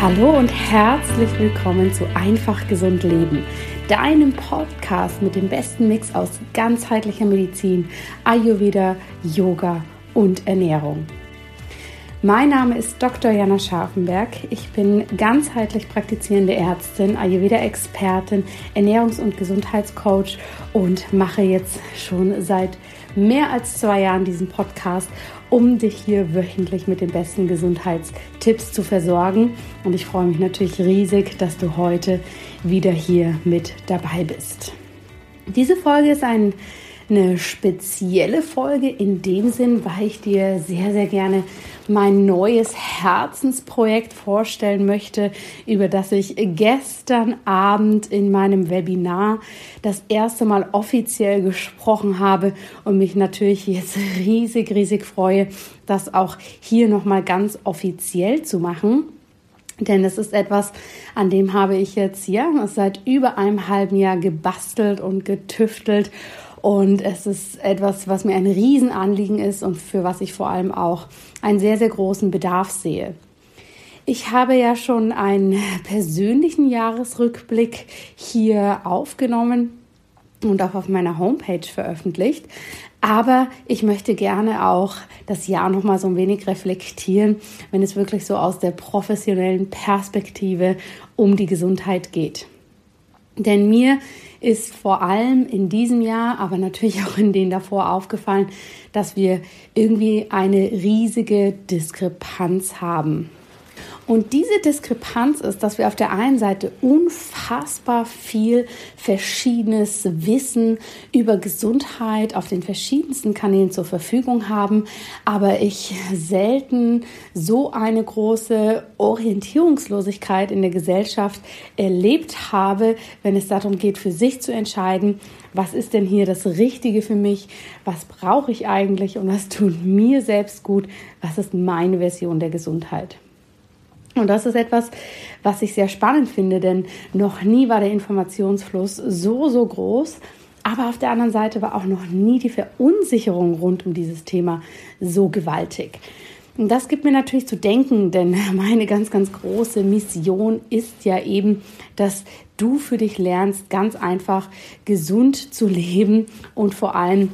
Hallo und herzlich willkommen zu Einfach Gesund Leben, deinem Podcast mit dem besten Mix aus ganzheitlicher Medizin, Ayurveda, Yoga und Ernährung. Mein Name ist Dr. Jana Scharfenberg. Ich bin ganzheitlich praktizierende Ärztin, Ayurveda-Expertin, Ernährungs- und Gesundheitscoach und mache jetzt schon seit mehr als zwei Jahren diesen Podcast um dich hier wöchentlich mit den besten Gesundheitstipps zu versorgen. Und ich freue mich natürlich riesig, dass du heute wieder hier mit dabei bist. Diese Folge ist ein eine spezielle Folge in dem Sinn, weil ich dir sehr, sehr gerne mein neues Herzensprojekt vorstellen möchte, über das ich gestern Abend in meinem Webinar das erste Mal offiziell gesprochen habe und mich natürlich jetzt riesig, riesig freue, das auch hier nochmal ganz offiziell zu machen. Denn es ist etwas, an dem habe ich jetzt ja seit über einem halben Jahr gebastelt und getüftelt und es ist etwas, was mir ein Riesenanliegen ist und für was ich vor allem auch einen sehr, sehr großen Bedarf sehe. Ich habe ja schon einen persönlichen Jahresrückblick hier aufgenommen und auch auf meiner Homepage veröffentlicht. Aber ich möchte gerne auch das Jahr noch mal so ein wenig reflektieren, wenn es wirklich so aus der professionellen Perspektive um die Gesundheit geht. Denn mir ist vor allem in diesem Jahr, aber natürlich auch in denen davor aufgefallen, dass wir irgendwie eine riesige Diskrepanz haben und diese Diskrepanz ist, dass wir auf der einen Seite unfassbar viel verschiedenes Wissen über Gesundheit auf den verschiedensten Kanälen zur Verfügung haben, aber ich selten so eine große Orientierungslosigkeit in der Gesellschaft erlebt habe, wenn es darum geht, für sich zu entscheiden, was ist denn hier das Richtige für mich, was brauche ich eigentlich und was tut mir selbst gut, was ist meine Version der Gesundheit. Und das ist etwas, was ich sehr spannend finde, denn noch nie war der Informationsfluss so, so groß. Aber auf der anderen Seite war auch noch nie die Verunsicherung rund um dieses Thema so gewaltig. Und das gibt mir natürlich zu denken, denn meine ganz, ganz große Mission ist ja eben, dass du für dich lernst, ganz einfach gesund zu leben und vor allem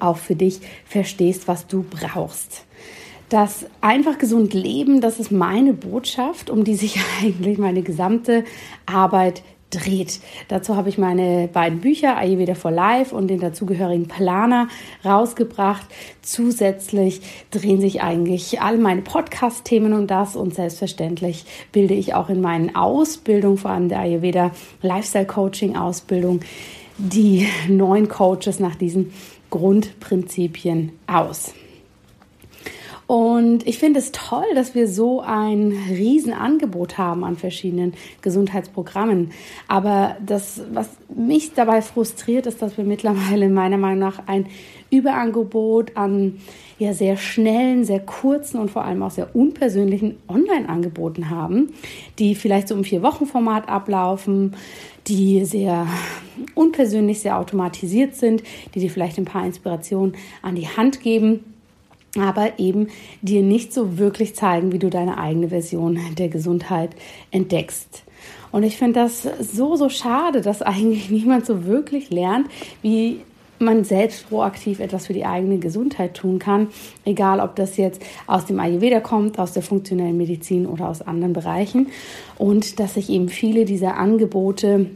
auch für dich verstehst, was du brauchst. Das einfach gesund leben, das ist meine Botschaft, um die sich eigentlich meine gesamte Arbeit dreht. Dazu habe ich meine beiden Bücher Ayurveda for Life und den dazugehörigen Planer rausgebracht. Zusätzlich drehen sich eigentlich all meine Podcast-Themen um das und selbstverständlich bilde ich auch in meinen Ausbildungen, vor allem der Ayurveda Lifestyle Coaching Ausbildung, die neuen Coaches nach diesen Grundprinzipien aus. Und ich finde es toll, dass wir so ein Riesenangebot haben an verschiedenen Gesundheitsprogrammen. Aber das, was mich dabei frustriert, ist, dass wir mittlerweile meiner Meinung nach ein Überangebot an ja sehr schnellen, sehr kurzen und vor allem auch sehr unpersönlichen Online-Angeboten haben, die vielleicht so im Vier-Wochen-Format ablaufen, die sehr unpersönlich, sehr automatisiert sind, die dir vielleicht ein paar Inspirationen an die Hand geben aber eben dir nicht so wirklich zeigen, wie du deine eigene Version der Gesundheit entdeckst. Und ich finde das so, so schade, dass eigentlich niemand so wirklich lernt, wie man selbst proaktiv etwas für die eigene Gesundheit tun kann, egal ob das jetzt aus dem Ayurveda kommt, aus der funktionellen Medizin oder aus anderen Bereichen. Und dass sich eben viele dieser Angebote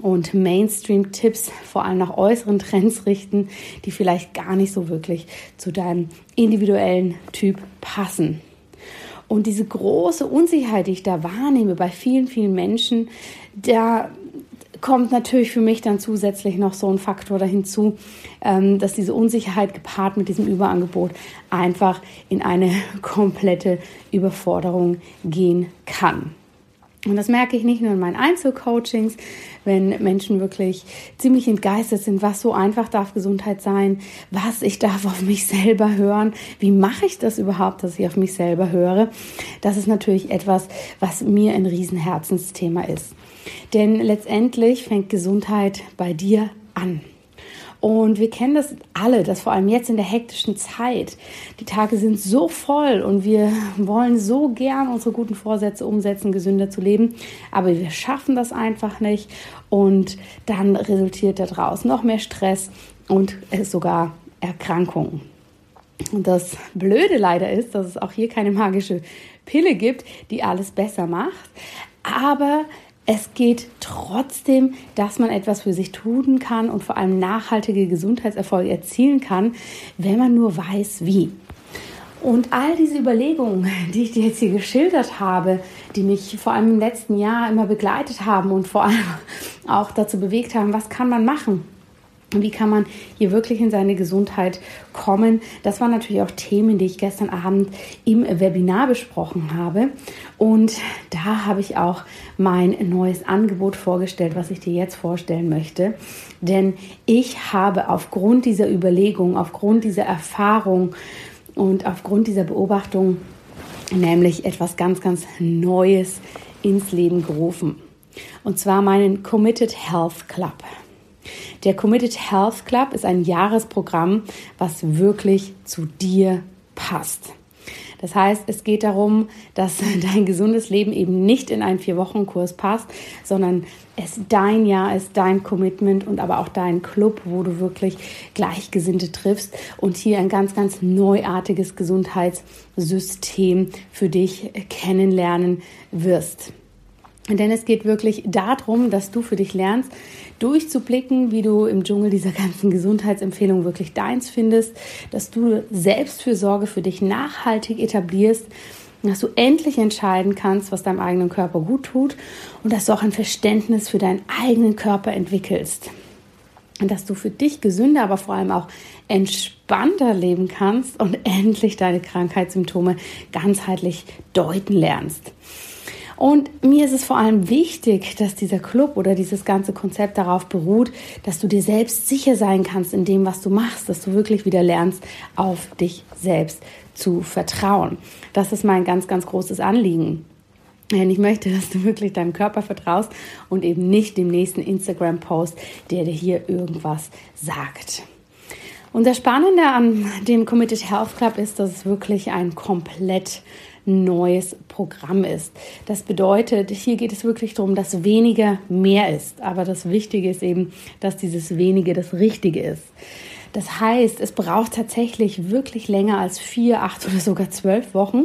und Mainstream-Tipps vor allem nach äußeren Trends richten, die vielleicht gar nicht so wirklich zu deinem individuellen Typ passen. Und diese große Unsicherheit, die ich da wahrnehme bei vielen, vielen Menschen, da kommt natürlich für mich dann zusätzlich noch so ein Faktor dahinzu, ähm, dass diese Unsicherheit gepaart mit diesem Überangebot einfach in eine komplette Überforderung gehen kann. Und das merke ich nicht nur in meinen Einzelcoachings, wenn Menschen wirklich ziemlich entgeistert sind, was so einfach darf Gesundheit sein, was ich darf auf mich selber hören, wie mache ich das überhaupt, dass ich auf mich selber höre. Das ist natürlich etwas, was mir ein Riesenherzensthema ist. Denn letztendlich fängt Gesundheit bei dir an. Und wir kennen das alle, dass vor allem jetzt in der hektischen Zeit, die Tage sind so voll und wir wollen so gern unsere guten Vorsätze umsetzen, gesünder zu leben, aber wir schaffen das einfach nicht und dann resultiert daraus noch mehr Stress und sogar Erkrankungen. Und das Blöde leider ist, dass es auch hier keine magische Pille gibt, die alles besser macht. Aber es geht trotzdem, dass man etwas für sich tun kann und vor allem nachhaltige Gesundheitserfolge erzielen kann, wenn man nur weiß, wie. Und all diese Überlegungen, die ich dir jetzt hier geschildert habe, die mich vor allem im letzten Jahr immer begleitet haben und vor allem auch dazu bewegt haben, was kann man machen? Wie kann man hier wirklich in seine Gesundheit kommen? Das waren natürlich auch Themen, die ich gestern Abend im Webinar besprochen habe. Und da habe ich auch mein neues Angebot vorgestellt, was ich dir jetzt vorstellen möchte. Denn ich habe aufgrund dieser Überlegung, aufgrund dieser Erfahrung und aufgrund dieser Beobachtung nämlich etwas ganz, ganz Neues ins Leben gerufen. Und zwar meinen Committed Health Club. Der Committed Health Club ist ein Jahresprogramm, was wirklich zu dir passt. Das heißt, es geht darum, dass dein gesundes Leben eben nicht in einen Vier-Wochen-Kurs passt, sondern es dein Jahr ist, dein Commitment und aber auch dein Club, wo du wirklich Gleichgesinnte triffst und hier ein ganz, ganz neuartiges Gesundheitssystem für dich kennenlernen wirst. Denn es geht wirklich darum, dass du für dich lernst, durchzublicken, wie du im Dschungel dieser ganzen Gesundheitsempfehlungen wirklich deins findest, dass du Selbstfürsorge für dich nachhaltig etablierst, dass du endlich entscheiden kannst, was deinem eigenen Körper gut tut und dass du auch ein Verständnis für deinen eigenen Körper entwickelst. Und dass du für dich gesünder, aber vor allem auch entspannter leben kannst und endlich deine Krankheitssymptome ganzheitlich deuten lernst. Und mir ist es vor allem wichtig, dass dieser Club oder dieses ganze Konzept darauf beruht, dass du dir selbst sicher sein kannst in dem, was du machst, dass du wirklich wieder lernst, auf dich selbst zu vertrauen. Das ist mein ganz, ganz großes Anliegen. Denn ich möchte, dass du wirklich deinem Körper vertraust und eben nicht dem nächsten Instagram-Post, der dir hier irgendwas sagt. Und das Spannende an dem Committed Health Club ist, dass es wirklich ein komplett neues Programm ist. Das bedeutet, hier geht es wirklich darum, dass weniger mehr ist. Aber das Wichtige ist eben, dass dieses wenige das Richtige ist. Das heißt, es braucht tatsächlich wirklich länger als vier, acht oder sogar zwölf Wochen,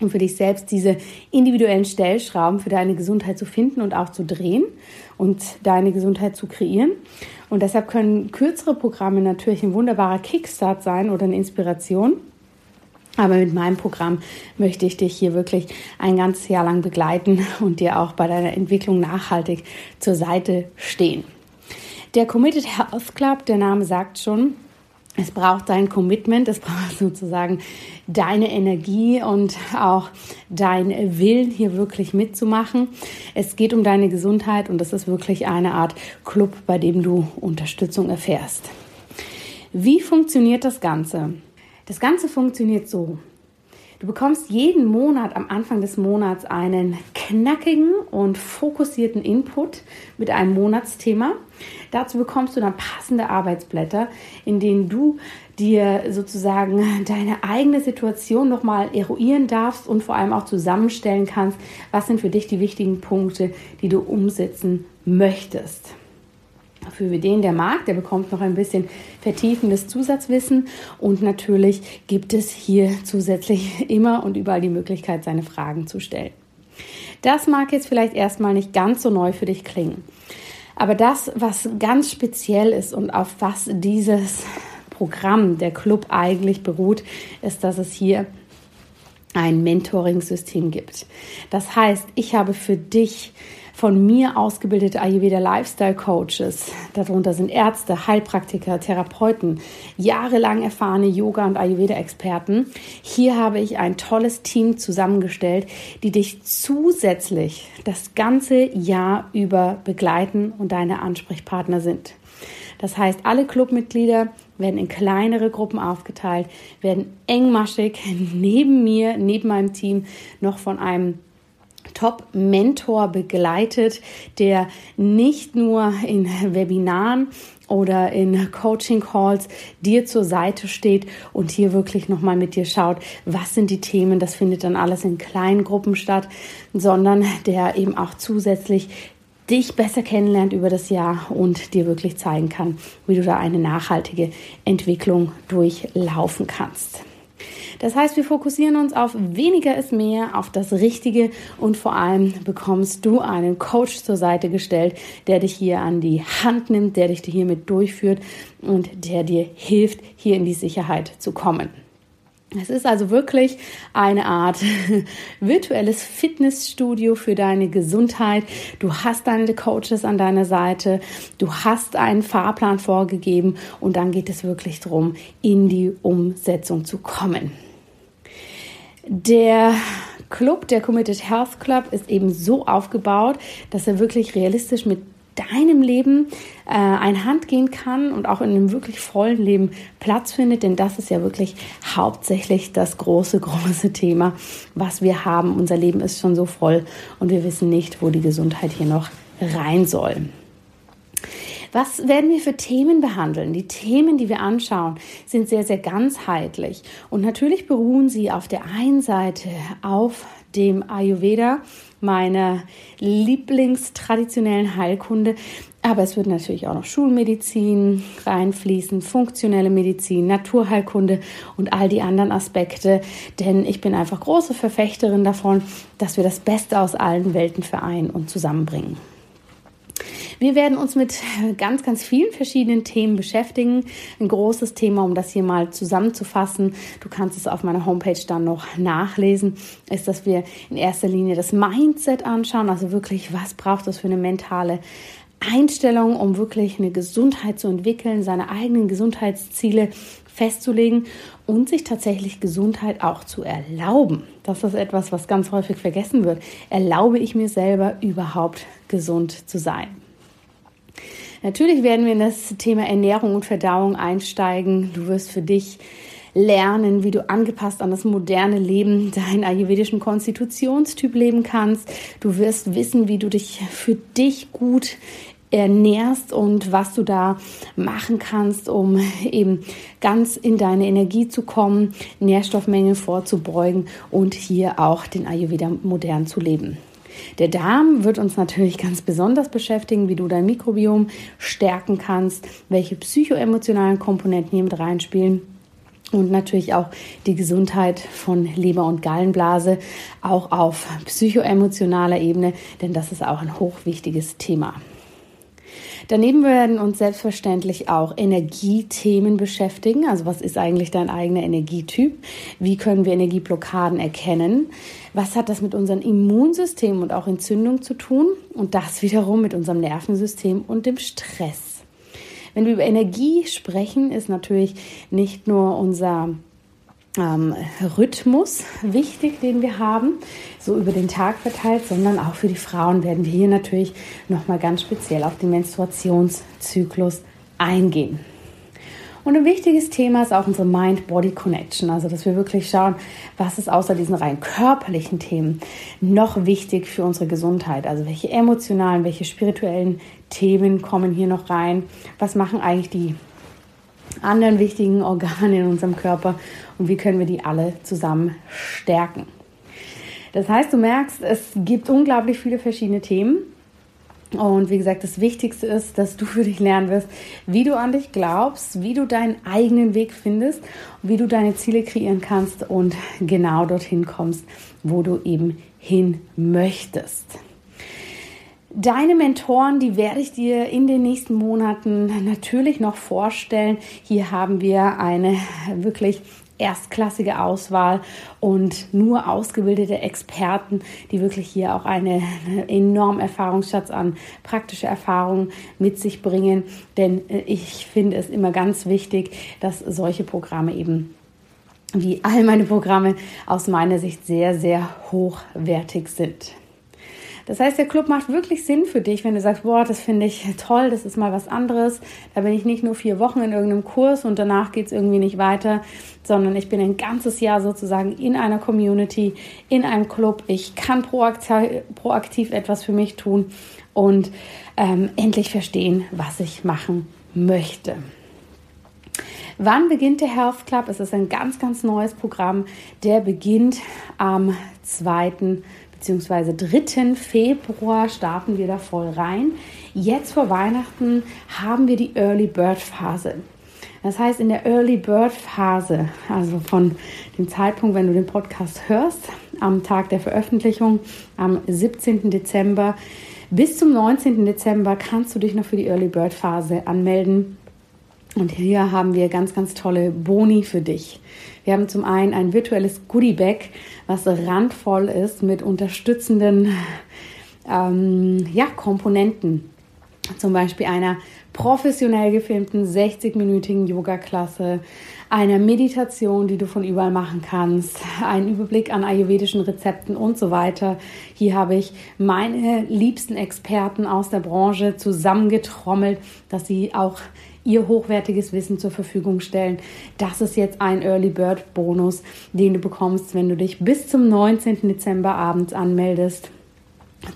um für dich selbst diese individuellen Stellschrauben für deine Gesundheit zu finden und auch zu drehen und deine Gesundheit zu kreieren. Und deshalb können kürzere Programme natürlich ein wunderbarer Kickstart sein oder eine Inspiration. Aber mit meinem Programm möchte ich dich hier wirklich ein ganzes Jahr lang begleiten und dir auch bei deiner Entwicklung nachhaltig zur Seite stehen. Der Committed Health Club, der Name sagt schon, es braucht dein Commitment, es braucht sozusagen deine Energie und auch dein Willen, hier wirklich mitzumachen. Es geht um deine Gesundheit und es ist wirklich eine Art Club, bei dem du Unterstützung erfährst. Wie funktioniert das Ganze? Das Ganze funktioniert so. Du bekommst jeden Monat am Anfang des Monats einen knackigen und fokussierten Input mit einem Monatsthema. Dazu bekommst du dann passende Arbeitsblätter, in denen du dir sozusagen deine eigene Situation nochmal eruieren darfst und vor allem auch zusammenstellen kannst, was sind für dich die wichtigen Punkte, die du umsetzen möchtest. Für den, der mag, der bekommt noch ein bisschen vertiefendes Zusatzwissen und natürlich gibt es hier zusätzlich immer und überall die Möglichkeit, seine Fragen zu stellen. Das mag jetzt vielleicht erstmal nicht ganz so neu für dich klingen. Aber das, was ganz speziell ist und auf was dieses Programm, der Club eigentlich beruht, ist, dass es hier ein Mentoring-System gibt. Das heißt, ich habe für dich von mir ausgebildete Ayurveda Lifestyle Coaches. Darunter sind Ärzte, Heilpraktiker, Therapeuten, jahrelang erfahrene Yoga- und Ayurveda-Experten. Hier habe ich ein tolles Team zusammengestellt, die dich zusätzlich das ganze Jahr über begleiten und deine Ansprechpartner sind. Das heißt, alle Clubmitglieder werden in kleinere Gruppen aufgeteilt, werden engmaschig neben mir, neben meinem Team noch von einem Top-Mentor begleitet, der nicht nur in Webinaren oder in Coaching Calls dir zur Seite steht und hier wirklich nochmal mit dir schaut, was sind die Themen. Das findet dann alles in kleinen Gruppen statt, sondern der eben auch zusätzlich dich besser kennenlernt über das Jahr und dir wirklich zeigen kann, wie du da eine nachhaltige Entwicklung durchlaufen kannst. Das heißt, wir fokussieren uns auf weniger ist mehr, auf das Richtige und vor allem bekommst du einen Coach zur Seite gestellt, der dich hier an die Hand nimmt, der dich hiermit durchführt und der dir hilft, hier in die Sicherheit zu kommen. Es ist also wirklich eine Art virtuelles Fitnessstudio für deine Gesundheit. Du hast deine Coaches an deiner Seite, du hast einen Fahrplan vorgegeben und dann geht es wirklich darum, in die Umsetzung zu kommen. Der Club, der Committed Health Club, ist eben so aufgebaut, dass er wirklich realistisch mit deinem Leben äh, einhand gehen kann und auch in einem wirklich vollen Leben Platz findet, denn das ist ja wirklich hauptsächlich das große, große Thema, was wir haben. Unser Leben ist schon so voll und wir wissen nicht, wo die Gesundheit hier noch rein soll. Was werden wir für Themen behandeln? Die Themen, die wir anschauen, sind sehr, sehr ganzheitlich. Und natürlich beruhen sie auf der einen Seite auf dem Ayurveda, meiner Lieblingstraditionellen Heilkunde. Aber es wird natürlich auch noch Schulmedizin reinfließen, funktionelle Medizin, Naturheilkunde und all die anderen Aspekte. Denn ich bin einfach große Verfechterin davon, dass wir das Beste aus allen Welten vereinen und zusammenbringen. Wir werden uns mit ganz, ganz vielen verschiedenen Themen beschäftigen. Ein großes Thema, um das hier mal zusammenzufassen, du kannst es auf meiner Homepage dann noch nachlesen, ist, dass wir in erster Linie das Mindset anschauen, also wirklich, was braucht es für eine mentale Einstellung, um wirklich eine Gesundheit zu entwickeln, seine eigenen Gesundheitsziele festzulegen und sich tatsächlich Gesundheit auch zu erlauben. Das ist etwas, was ganz häufig vergessen wird. Erlaube ich mir selber überhaupt gesund zu sein? Natürlich werden wir in das Thema Ernährung und Verdauung einsteigen. Du wirst für dich lernen, wie du angepasst an das moderne Leben deinen ayurvedischen Konstitutionstyp leben kannst. Du wirst wissen, wie du dich für dich gut ernährst und was du da machen kannst, um eben ganz in deine Energie zu kommen, Nährstoffmängel vorzubeugen und hier auch den Ayurveda modern zu leben. Der Darm wird uns natürlich ganz besonders beschäftigen, wie du dein Mikrobiom stärken kannst, welche psychoemotionalen Komponenten hier mit reinspielen und natürlich auch die Gesundheit von Leber und Gallenblase, auch auf psychoemotionaler Ebene, denn das ist auch ein hochwichtiges Thema. Daneben werden uns selbstverständlich auch Energiethemen beschäftigen. Also was ist eigentlich dein eigener Energietyp? Wie können wir Energieblockaden erkennen? Was hat das mit unserem Immunsystem und auch Entzündung zu tun? Und das wiederum mit unserem Nervensystem und dem Stress. Wenn wir über Energie sprechen, ist natürlich nicht nur unser ähm, Rhythmus wichtig, den wir haben, so über den Tag verteilt, sondern auch für die Frauen werden wir hier natürlich nochmal ganz speziell auf den Menstruationszyklus eingehen. Und ein wichtiges Thema ist auch unsere Mind-Body-Connection, also dass wir wirklich schauen, was ist außer diesen rein körperlichen Themen noch wichtig für unsere Gesundheit, also welche emotionalen, welche spirituellen Themen kommen hier noch rein, was machen eigentlich die anderen wichtigen Organe in unserem Körper und wie können wir die alle zusammen stärken. Das heißt, du merkst, es gibt unglaublich viele verschiedene Themen. Und wie gesagt, das Wichtigste ist, dass du für dich lernen wirst, wie du an dich glaubst, wie du deinen eigenen Weg findest, wie du deine Ziele kreieren kannst und genau dorthin kommst, wo du eben hin möchtest. Deine Mentoren, die werde ich dir in den nächsten Monaten natürlich noch vorstellen. Hier haben wir eine wirklich erstklassige Auswahl und nur ausgebildete Experten, die wirklich hier auch einen enormen Erfahrungsschatz an praktischer Erfahrung mit sich bringen. Denn äh, ich finde es immer ganz wichtig, dass solche Programme eben wie all meine Programme aus meiner Sicht sehr, sehr hochwertig sind. Das heißt, der Club macht wirklich Sinn für dich, wenn du sagst, boah, das finde ich toll, das ist mal was anderes. Da bin ich nicht nur vier Wochen in irgendeinem Kurs und danach geht es irgendwie nicht weiter, sondern ich bin ein ganzes Jahr sozusagen in einer Community, in einem Club. Ich kann proaktiv, etwas für mich tun und ähm, endlich verstehen, was ich machen möchte. Wann beginnt der Health Club? Es ist ein ganz, ganz neues Programm. Der beginnt am 2. bzw. 3. Februar starten wir da voll rein. Jetzt vor Weihnachten haben wir die Early Bird Phase. Das heißt, in der Early Bird Phase, also von dem Zeitpunkt, wenn du den Podcast hörst, am Tag der Veröffentlichung, am 17. Dezember bis zum 19. Dezember, kannst du dich noch für die Early Bird Phase anmelden. Und hier haben wir ganz, ganz tolle Boni für dich. Wir haben zum einen ein virtuelles Goodie Bag, was randvoll ist mit unterstützenden ähm, ja, Komponenten. Zum Beispiel einer professionell gefilmten 60-minütigen Yoga-Klasse, einer Meditation, die du von überall machen kannst, einen Überblick an ayurvedischen Rezepten und so weiter. Hier habe ich meine liebsten Experten aus der Branche zusammengetrommelt, dass sie auch ihr hochwertiges Wissen zur Verfügung stellen. Das ist jetzt ein Early Bird Bonus, den du bekommst, wenn du dich bis zum 19. Dezember abends anmeldest.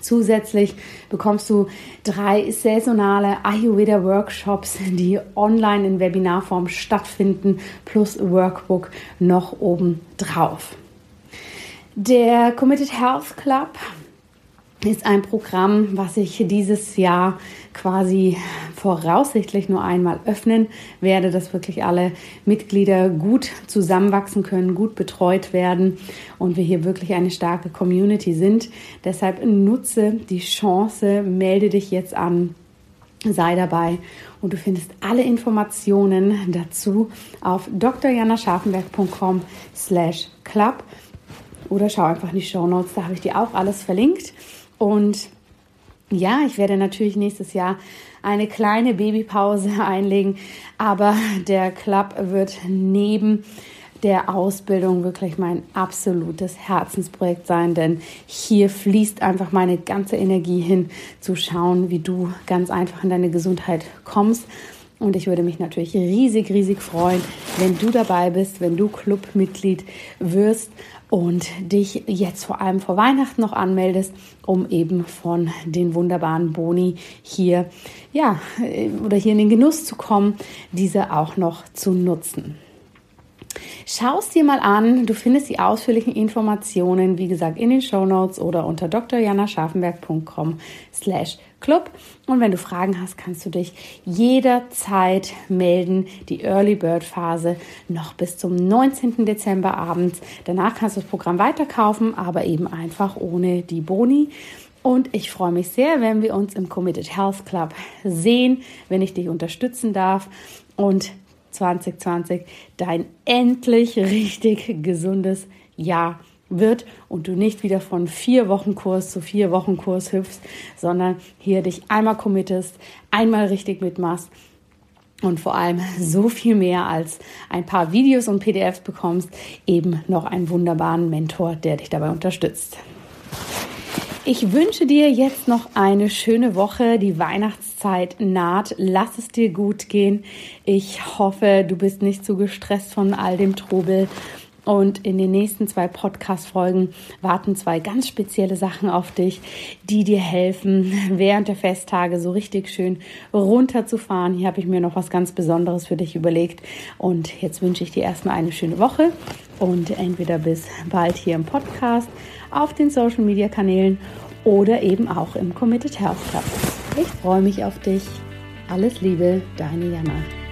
Zusätzlich bekommst du drei saisonale Ayurveda-Workshops, die online in Webinarform stattfinden, plus Workbook noch oben drauf. Der Committed Health Club ist ein Programm, was ich dieses Jahr quasi voraussichtlich nur einmal öffnen werde, dass wirklich alle Mitglieder gut zusammenwachsen können, gut betreut werden und wir hier wirklich eine starke Community sind. Deshalb nutze die Chance, melde dich jetzt an, sei dabei und du findest alle Informationen dazu auf drjanascharfenberg.com slash club oder schau einfach in die Show Notes, da habe ich dir auch alles verlinkt. Und ja, ich werde natürlich nächstes Jahr eine kleine Babypause einlegen, aber der Club wird neben der Ausbildung wirklich mein absolutes Herzensprojekt sein, denn hier fließt einfach meine ganze Energie hin, zu schauen, wie du ganz einfach in deine Gesundheit kommst. Und ich würde mich natürlich riesig, riesig freuen, wenn du dabei bist, wenn du Clubmitglied wirst und dich jetzt vor allem vor Weihnachten noch anmeldest, um eben von den wunderbaren Boni hier, ja, äh, oder hier in den Genuss zu kommen, diese auch noch zu nutzen. Schau es dir mal an. Du findest die ausführlichen Informationen, wie gesagt, in den Show Notes oder unter drjanascharfenberg.com slash club. Und wenn du Fragen hast, kannst du dich jederzeit melden. Die Early Bird Phase noch bis zum 19. Dezember abends. Danach kannst du das Programm weiterkaufen, aber eben einfach ohne die Boni. Und ich freue mich sehr, wenn wir uns im Committed Health Club sehen, wenn ich dich unterstützen darf. Und 2020 dein endlich richtig gesundes Jahr wird und du nicht wieder von vier Wochen Kurs zu vier Wochen Kurs hüpfst, sondern hier dich einmal committest, einmal richtig mitmachst und vor allem so viel mehr als ein paar Videos und PDFs bekommst, eben noch einen wunderbaren Mentor, der dich dabei unterstützt. Ich wünsche dir jetzt noch eine schöne Woche. Die Weihnachtszeit naht. Lass es dir gut gehen. Ich hoffe, du bist nicht zu gestresst von all dem Trubel. Und in den nächsten zwei Podcast-Folgen warten zwei ganz spezielle Sachen auf dich, die dir helfen, während der Festtage so richtig schön runterzufahren. Hier habe ich mir noch was ganz Besonderes für dich überlegt. Und jetzt wünsche ich dir erstmal eine schöne Woche und entweder bis bald hier im Podcast auf den Social Media Kanälen oder eben auch im Committed Health Club. Ich freue mich auf dich. Alles Liebe, deine Jana.